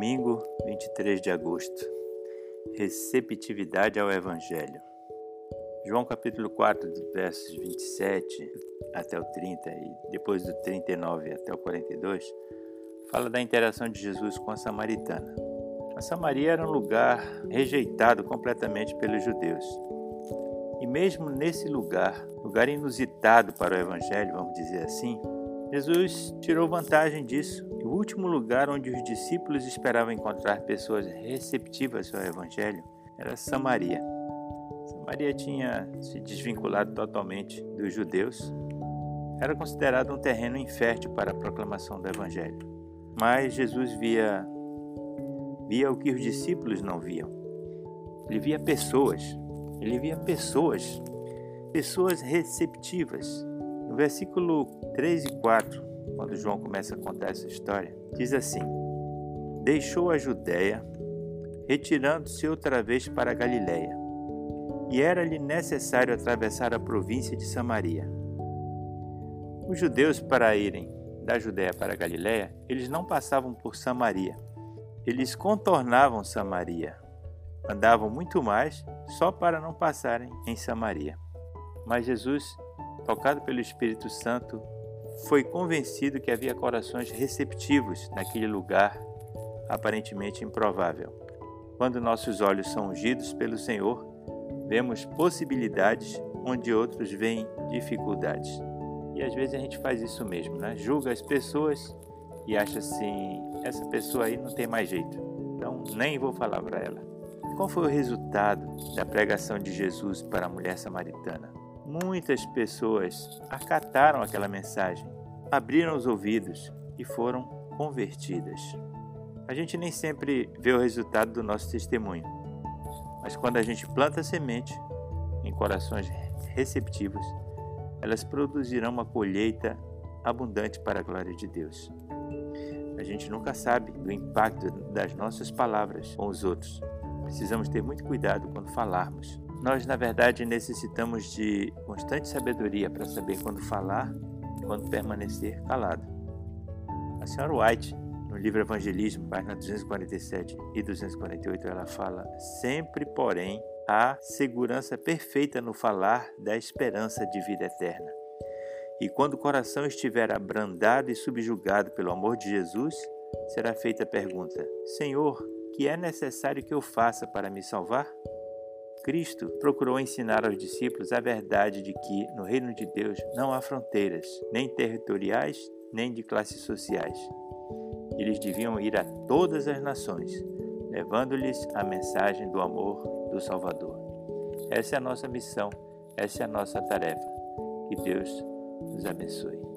Domingo, 23 de agosto. Receptividade ao Evangelho. João capítulo 4, versos 27 até o 30 e depois do 39 até o 42, fala da interação de Jesus com a samaritana. A Samaria era um lugar rejeitado completamente pelos judeus. E mesmo nesse lugar, lugar inusitado para o evangelho, vamos dizer assim, Jesus tirou vantagem disso. O último lugar onde os discípulos esperavam encontrar pessoas receptivas ao Evangelho era Samaria. Samaria tinha se desvinculado totalmente dos judeus. Era considerado um terreno infértil para a proclamação do Evangelho. Mas Jesus via, via o que os discípulos não viam. Ele via pessoas. Ele via pessoas. Pessoas receptivas no versículo 3 e 4, quando João começa a contar essa história, diz assim: Deixou a Judéia, retirando-se outra vez para a Galiléia, e era-lhe necessário atravessar a província de Samaria. Os judeus, para irem da Judéia para a Galiléia, eles não passavam por Samaria. Eles contornavam Samaria. Andavam muito mais só para não passarem em Samaria. Mas Jesus tocado pelo Espírito Santo, foi convencido que havia corações receptivos naquele lugar aparentemente improvável. Quando nossos olhos são ungidos pelo Senhor, vemos possibilidades onde outros veem dificuldades. E às vezes a gente faz isso mesmo, né? Julga as pessoas e acha assim: essa pessoa aí não tem mais jeito, então nem vou falar para ela. Qual foi o resultado da pregação de Jesus para a mulher samaritana? Muitas pessoas acataram aquela mensagem, abriram os ouvidos e foram convertidas. A gente nem sempre vê o resultado do nosso testemunho, mas quando a gente planta semente em corações receptivos, elas produzirão uma colheita abundante para a glória de Deus. A gente nunca sabe do impacto das nossas palavras com os outros. Precisamos ter muito cuidado quando falarmos nós, na verdade, necessitamos de constante sabedoria para saber quando falar e quando permanecer calado. A senhora White, no livro Evangelismo, página 247 e 248, ela fala: sempre, porém, há segurança perfeita no falar da esperança de vida eterna. E quando o coração estiver abrandado e subjugado pelo amor de Jesus, será feita a pergunta: Senhor, que é necessário que eu faça para me salvar? Cristo procurou ensinar aos discípulos a verdade de que no reino de Deus não há fronteiras, nem territoriais, nem de classes sociais. Eles deviam ir a todas as nações, levando-lhes a mensagem do amor do Salvador. Essa é a nossa missão, essa é a nossa tarefa. Que Deus nos abençoe.